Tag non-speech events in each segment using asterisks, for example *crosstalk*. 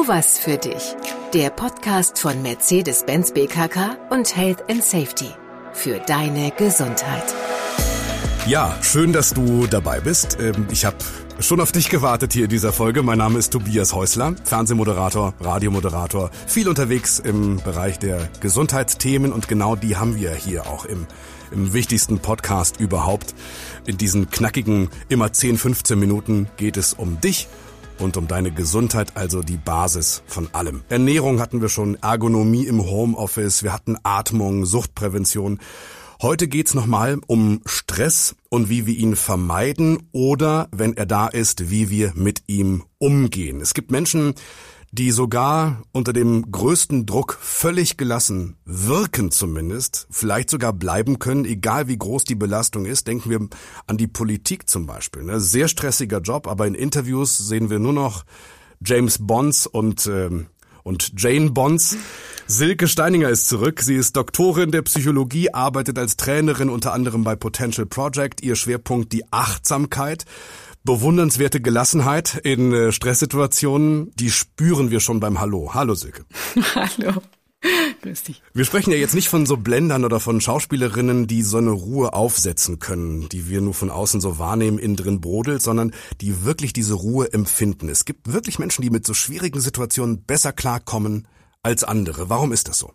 Nur was für dich. Der Podcast von Mercedes-Benz BKK und Health and Safety. Für deine Gesundheit. Ja, schön, dass du dabei bist. Ähm, ich habe schon auf dich gewartet hier in dieser Folge. Mein Name ist Tobias Häusler, Fernsehmoderator, Radiomoderator, viel unterwegs im Bereich der Gesundheitsthemen und genau die haben wir hier auch im, im wichtigsten Podcast überhaupt. In diesen knackigen, immer 10, 15 Minuten geht es um dich und um deine Gesundheit, also die Basis von allem. Ernährung hatten wir schon, Ergonomie im Homeoffice, wir hatten Atmung, Suchtprävention. Heute geht's nochmal um Stress und wie wir ihn vermeiden oder, wenn er da ist, wie wir mit ihm umgehen. Es gibt Menschen, die sogar unter dem größten Druck völlig gelassen wirken zumindest, vielleicht sogar bleiben können, egal wie groß die Belastung ist. Denken wir an die Politik zum Beispiel. Ne? Sehr stressiger Job, aber in Interviews sehen wir nur noch James Bonds und, ähm, und Jane Bonds. Silke Steininger ist zurück. Sie ist Doktorin der Psychologie, arbeitet als Trainerin unter anderem bei Potential Project. Ihr Schwerpunkt die Achtsamkeit bewundernswerte Gelassenheit in äh, Stresssituationen, die spüren wir schon beim Hallo. Hallo Silke. *laughs* Hallo. Grüß dich. Wir sprechen ja jetzt nicht von so Blendern oder von Schauspielerinnen, die so eine Ruhe aufsetzen können, die wir nur von außen so wahrnehmen, innen drin brodelt, sondern die wirklich diese Ruhe empfinden. Es gibt wirklich Menschen, die mit so schwierigen Situationen besser klarkommen als andere. Warum ist das so?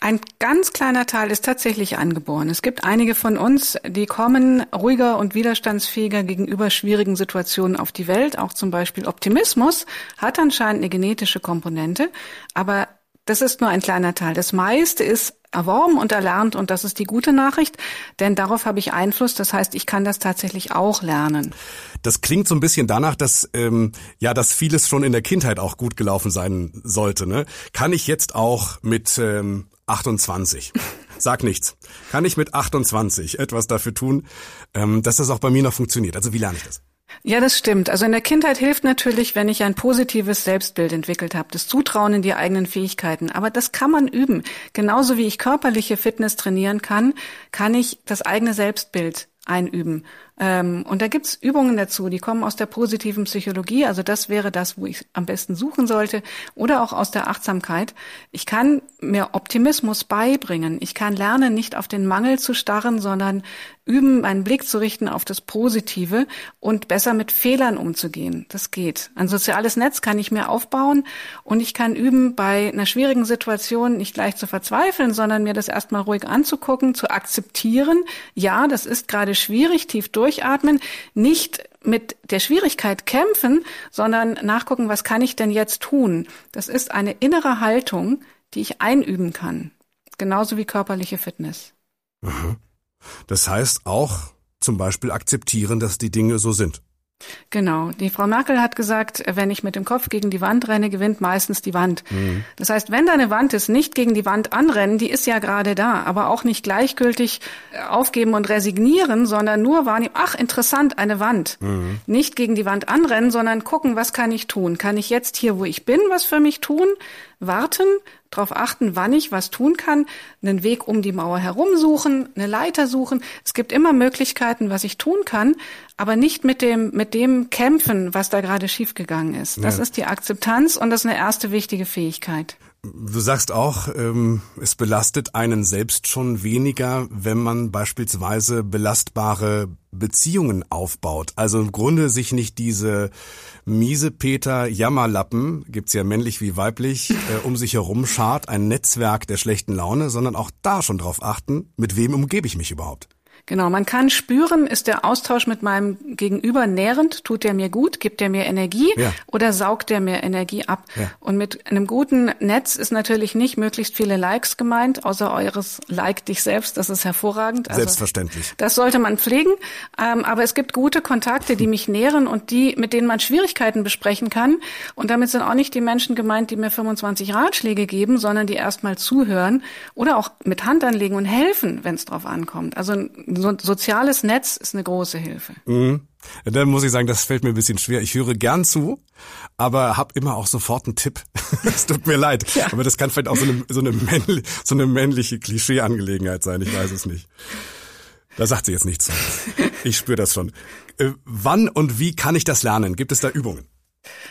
Ein ganz kleiner Teil ist tatsächlich angeboren. Es gibt einige von uns, die kommen ruhiger und widerstandsfähiger gegenüber schwierigen Situationen auf die Welt. Auch zum Beispiel Optimismus hat anscheinend eine genetische Komponente. Aber das ist nur ein kleiner Teil. Das meiste ist erworben und erlernt und das ist die gute Nachricht, denn darauf habe ich Einfluss. Das heißt, ich kann das tatsächlich auch lernen. Das klingt so ein bisschen danach, dass ähm, ja, dass vieles schon in der Kindheit auch gut gelaufen sein sollte. Ne? Kann ich jetzt auch mit ähm, 28. Sag nichts. Kann ich mit 28 etwas dafür tun, ähm, dass das auch bei mir noch funktioniert? Also wie lerne ich das? Ja, das stimmt. Also in der Kindheit hilft natürlich, wenn ich ein positives Selbstbild entwickelt habe, das Zutrauen in die eigenen Fähigkeiten. Aber das kann man üben. Genauso wie ich körperliche Fitness trainieren kann, kann ich das eigene Selbstbild einüben. Ähm, und da gibt's Übungen dazu, die kommen aus der positiven Psychologie, also das wäre das, wo ich am besten suchen sollte, oder auch aus der Achtsamkeit. Ich kann mir Optimismus beibringen. Ich kann lernen, nicht auf den Mangel zu starren, sondern üben, meinen Blick zu richten auf das Positive und besser mit Fehlern umzugehen. Das geht. Ein soziales Netz kann ich mir aufbauen und ich kann üben, bei einer schwierigen Situation nicht gleich zu verzweifeln, sondern mir das erstmal ruhig anzugucken, zu akzeptieren. Ja, das ist gerade schwierig, tief durch durchatmen, nicht mit der Schwierigkeit kämpfen, sondern nachgucken, was kann ich denn jetzt tun? Das ist eine innere Haltung, die ich einüben kann. Genauso wie körperliche Fitness. Das heißt auch zum Beispiel akzeptieren, dass die Dinge so sind. Genau. Die Frau Merkel hat gesagt, wenn ich mit dem Kopf gegen die Wand renne, gewinnt meistens die Wand. Mhm. Das heißt, wenn da eine Wand ist, nicht gegen die Wand anrennen, die ist ja gerade da, aber auch nicht gleichgültig äh, aufgeben und resignieren, sondern nur wahrnehmen, ach, interessant, eine Wand. Mhm. Nicht gegen die Wand anrennen, sondern gucken, was kann ich tun? Kann ich jetzt hier, wo ich bin, was für mich tun? Warten, darauf achten, wann ich was tun kann, einen Weg um die Mauer herum suchen, eine Leiter suchen. Es gibt immer Möglichkeiten, was ich tun kann, aber nicht mit dem, mit dem kämpfen, was da gerade schiefgegangen ist. Das ja. ist die Akzeptanz und das ist eine erste wichtige Fähigkeit. Du sagst auch, ähm, es belastet einen selbst schon weniger, wenn man beispielsweise belastbare Beziehungen aufbaut. Also im Grunde sich nicht diese miese Peter Jammerlappen, gibt's ja männlich wie weiblich, äh, um sich herum schart, ein Netzwerk der schlechten Laune, sondern auch da schon drauf achten, mit wem umgebe ich mich überhaupt. Genau, man kann spüren, ist der Austausch mit meinem Gegenüber nährend, tut der mir gut, gibt der mir Energie ja. oder saugt der mir Energie ab? Ja. Und mit einem guten Netz ist natürlich nicht möglichst viele Likes gemeint, außer eures Like dich selbst, das ist hervorragend. Also Selbstverständlich. Das sollte man pflegen, ähm, aber es gibt gute Kontakte, die *laughs* mich nähren und die, mit denen man Schwierigkeiten besprechen kann. Und damit sind auch nicht die Menschen gemeint, die mir 25 Ratschläge geben, sondern die erstmal zuhören oder auch mit Hand anlegen und helfen, wenn es drauf ankommt. Also so ein soziales Netz ist eine große Hilfe. Mhm. Da muss ich sagen, das fällt mir ein bisschen schwer. Ich höre gern zu, aber habe immer auch sofort einen Tipp. *laughs* Es tut mir leid, ja. aber das kann vielleicht auch so eine, so eine, männliche, so eine männliche Klischee-Angelegenheit sein. Ich weiß es nicht. Da sagt sie jetzt nichts. Ich spüre das schon. Äh, wann und wie kann ich das lernen? Gibt es da Übungen?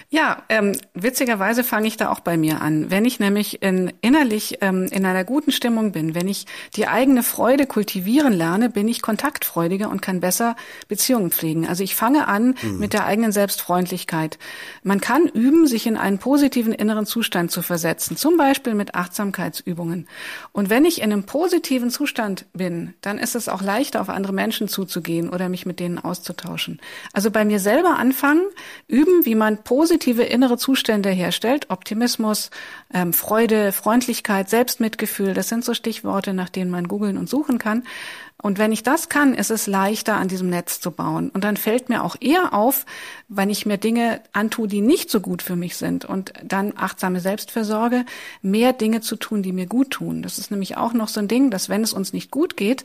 Ja, ähm, witzigerweise fange ich da auch bei mir an. Wenn ich nämlich in, innerlich ähm, in einer guten Stimmung bin, wenn ich die eigene Freude kultivieren lerne, bin ich kontaktfreudiger und kann besser Beziehungen pflegen. Also ich fange an mhm. mit der eigenen Selbstfreundlichkeit. Man kann üben, sich in einen positiven inneren Zustand zu versetzen, zum Beispiel mit Achtsamkeitsübungen. Und wenn ich in einem positiven Zustand bin, dann ist es auch leichter, auf andere Menschen zuzugehen oder mich mit denen auszutauschen. Also bei mir selber anfangen, üben, wie man positive innere Zustände herstellt, Optimismus, ähm, Freude, Freundlichkeit, Selbstmitgefühl, das sind so Stichworte, nach denen man googeln und suchen kann. Und wenn ich das kann, ist es leichter, an diesem Netz zu bauen. Und dann fällt mir auch eher auf, wenn ich mir Dinge antue, die nicht so gut für mich sind. Und dann achtsame Selbstversorge, mehr Dinge zu tun, die mir gut tun. Das ist nämlich auch noch so ein Ding, dass wenn es uns nicht gut geht,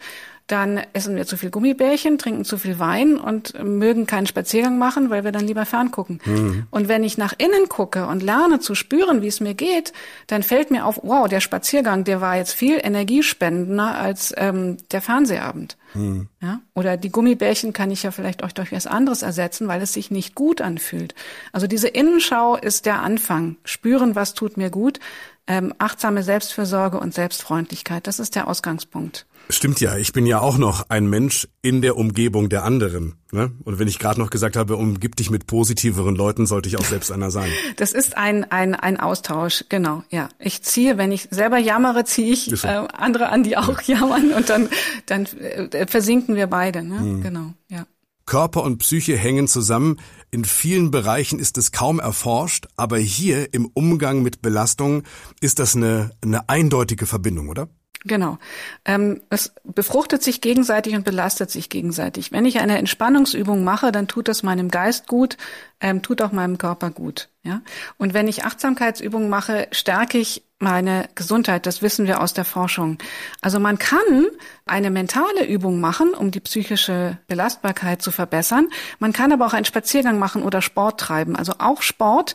dann essen wir zu viel Gummibärchen, trinken zu viel Wein und mögen keinen Spaziergang machen, weil wir dann lieber ferngucken. Mhm. Und wenn ich nach innen gucke und lerne zu spüren, wie es mir geht, dann fällt mir auf, wow, der Spaziergang, der war jetzt viel energiespendender als ähm, der Fernsehabend. Mhm. Ja? Oder die Gummibärchen kann ich ja vielleicht auch durch was anderes ersetzen, weil es sich nicht gut anfühlt. Also diese Innenschau ist der Anfang. Spüren, was tut mir gut. Ähm, achtsame Selbstfürsorge und Selbstfreundlichkeit, das ist der Ausgangspunkt. Stimmt ja, ich bin ja auch noch ein Mensch in der Umgebung der anderen. Ne? Und wenn ich gerade noch gesagt habe, umgib dich mit positiveren Leuten, sollte ich auch selbst einer sein. *laughs* Das ist ein, ein, ein Austausch, genau, ja. Ich ziehe, wenn ich selber jammere, ziehe ich so. äh, andere an, die auch ja. jammern und dann, dann äh, versinken wir beide. Ne? Mhm. Genau, ja. Körper und Psyche hängen zusammen. In vielen Bereichen ist es kaum erforscht, aber hier im Umgang mit Belastungen ist das eine, eine eindeutige Verbindung, oder? Genau. Ähm, es befruchtet sich gegenseitig und belastet sich gegenseitig. Wenn ich eine Entspannungsübung mache, dann tut das meinem Geist gut, ähm, tut auch meinem Körper gut. Ja. Und wenn ich Achtsamkeitsübungen mache, stärke ich meine Gesundheit. Das wissen wir aus der Forschung. Also man kann eine mentale Übung machen, um die psychische Belastbarkeit zu verbessern. Man kann aber auch einen Spaziergang machen oder Sport treiben. Also auch Sport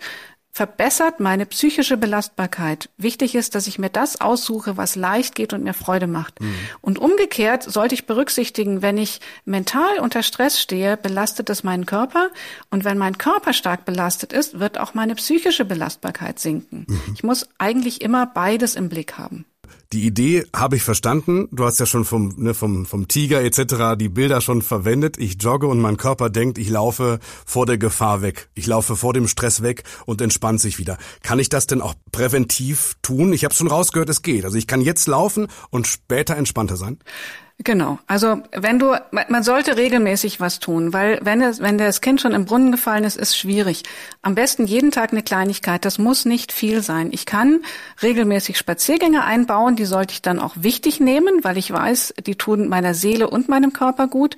verbessert meine psychische Belastbarkeit. Wichtig ist, dass ich mir das aussuche, was leicht geht und mir Freude macht. Mhm. Und umgekehrt sollte ich berücksichtigen, wenn ich mental unter Stress stehe, belastet es meinen Körper. Und wenn mein Körper stark belastet ist, wird auch meine psychische Belastbarkeit sinken. Mhm. Ich muss eigentlich immer beides im Blick haben. Die Idee habe ich verstanden. Du hast ja schon vom, ne, vom, vom Tiger etc. die Bilder schon verwendet. Ich jogge und mein Körper denkt, ich laufe vor der Gefahr weg. Ich laufe vor dem Stress weg und entspannt sich wieder. Kann ich das denn auch präventiv tun? Ich habe schon rausgehört, es geht. Also ich kann jetzt laufen und später entspannter sein. Genau. Also wenn du, man sollte regelmäßig was tun, weil wenn es, wenn das Kind schon im Brunnen gefallen ist, ist schwierig. Am besten jeden Tag eine Kleinigkeit. Das muss nicht viel sein. Ich kann regelmäßig Spaziergänge einbauen. Die sollte ich dann auch wichtig nehmen, weil ich weiß, die tun meiner Seele und meinem Körper gut.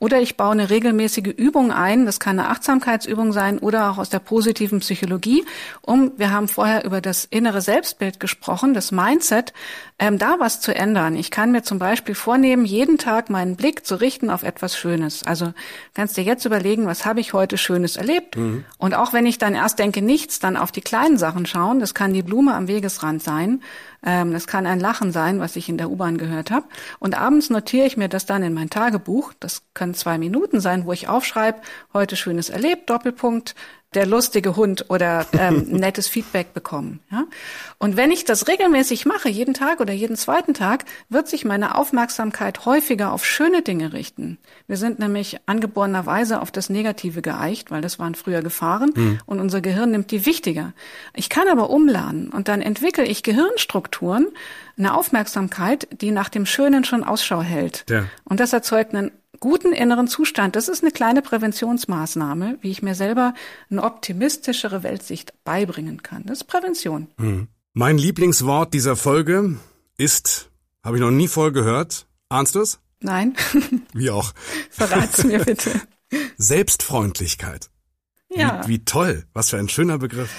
Oder ich baue eine regelmäßige Übung ein, das kann eine Achtsamkeitsübung sein oder auch aus der positiven Psychologie, um, wir haben vorher über das innere Selbstbild gesprochen, das Mindset, ähm, da was zu ändern. Ich kann mir zum Beispiel vornehmen, jeden Tag meinen Blick zu richten auf etwas Schönes. Also kannst dir jetzt überlegen, was habe ich heute Schönes erlebt? Mhm. Und auch wenn ich dann erst denke, nichts, dann auf die kleinen Sachen schauen. Das kann die Blume am Wegesrand sein. Ähm, das kann ein Lachen sein, was ich in der U-Bahn gehört habe. Und abends notiere ich mir das dann in mein Tagebuch. Das können zwei Minuten sein, wo ich aufschreibe, heute Schönes erlebt, Doppelpunkt, der lustige Hund oder ähm, *laughs* nettes Feedback bekommen. Ja? Und wenn ich das regelmäßig mache, jeden Tag oder jeden zweiten Tag, wird sich meine Aufmerksamkeit häufiger auf schöne Dinge richten. Wir sind nämlich angeborenerweise auf das Negative geeicht, weil das waren früher Gefahren mhm. und unser Gehirn nimmt die wichtiger. Ich kann aber umlernen und dann entwickle ich Gehirnstrukturen, eine Aufmerksamkeit, die nach dem Schönen schon Ausschau hält. Ja. Und das erzeugt einen guten inneren Zustand. Das ist eine kleine Präventionsmaßnahme, wie ich mir selber eine optimistischere Weltsicht beibringen kann. Das ist Prävention. Hm. Mein Lieblingswort dieser Folge ist, habe ich noch nie voll gehört. Ahnst du es? Nein. *laughs* Wie auch. Verrat's mir bitte. Selbstfreundlichkeit. Ja. Wie, wie toll. Was für ein schöner Begriff.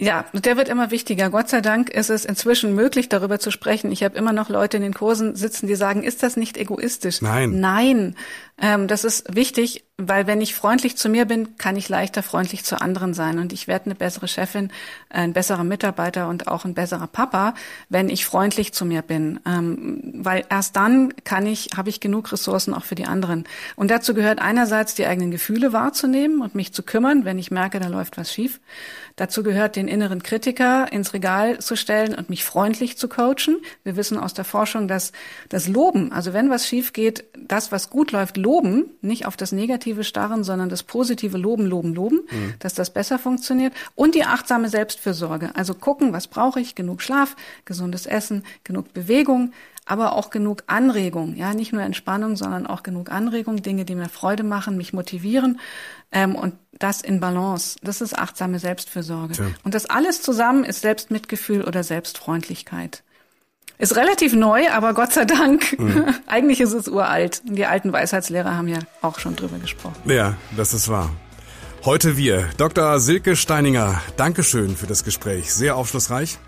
Ja, der wird immer wichtiger. Gott sei Dank ist es inzwischen möglich, darüber zu sprechen. Ich habe immer noch Leute in den Kursen sitzen, die sagen, ist das nicht egoistisch? Nein. Nein. Ähm, das ist wichtig, weil wenn ich freundlich zu mir bin, kann ich leichter freundlich zu anderen sein. Und ich werde eine bessere Chefin, ein besserer Mitarbeiter und auch ein besserer Papa, wenn ich freundlich zu mir bin. Ähm, weil erst dann kann ich, habe ich genug Ressourcen auch für die anderen. Und dazu gehört einerseits die eigenen Gefühle wahrzunehmen und mich zu kümmern, wenn ich merke, da läuft was schief. Dazu gehört, den inneren Kritiker ins Regal zu stellen und mich freundlich zu coachen. Wir wissen aus der Forschung, dass das Loben, also wenn was schief geht, das, was gut läuft, loben, nicht auf das Negative starren, sondern das positive Loben, Loben, Loben, mhm. dass das besser funktioniert. Und die achtsame Selbstfürsorge. Also gucken, was brauche ich? Genug Schlaf, gesundes Essen, genug Bewegung, aber auch genug Anregung. Ja, nicht nur Entspannung, sondern auch genug Anregung, Dinge, die mir Freude machen, mich motivieren. Ähm, und das in Balance. Das ist achtsame Selbstfürsorge. Tja. Und das alles zusammen ist Selbstmitgefühl oder Selbstfreundlichkeit. Ist relativ neu, aber Gott sei Dank, mhm. *laughs* eigentlich ist es uralt. Die alten Weisheitslehrer haben ja auch schon drüber gesprochen. Ja, das ist wahr. Heute wir, Dr. Silke Steininger, Dankeschön für das Gespräch. Sehr aufschlussreich.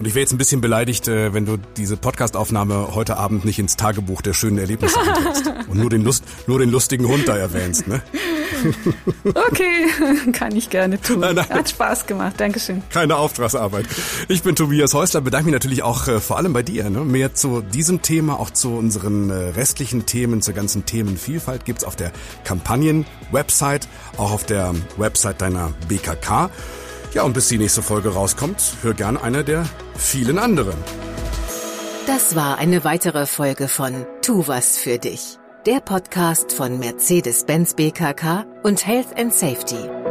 Und ich wäre jetzt ein bisschen beleidigt, äh, wenn du diese Podcastaufnahme heute Abend nicht ins Tagebuch der schönen Erlebnisse *laughs* einträgst und nur den, Lust, nur den lustigen Hund da erwähnst. Ne? *laughs* Okay, *laughs* kann ich gerne tun. Nein, nein. Hat Spaß gemacht, Dankeschön. Keine Auftragsarbeit. Ich bin Tobias Häusler, bedanke mich natürlich auch äh, vor allem bei dir. Ne? Mehr zu diesem Thema, auch zu unseren äh, restlichen Themen, zur ganzen Themenvielfalt gibt's auf der Kampagnen-Website, auch auf der Website deiner BKK. Ja, und bis die nächste Folge rauskommt, hör gerne eine der vielen anderen. Das war eine weitere Folge von Tu was für dich. Der Podcast von Mercedes-Benz BKK und Health and Safety.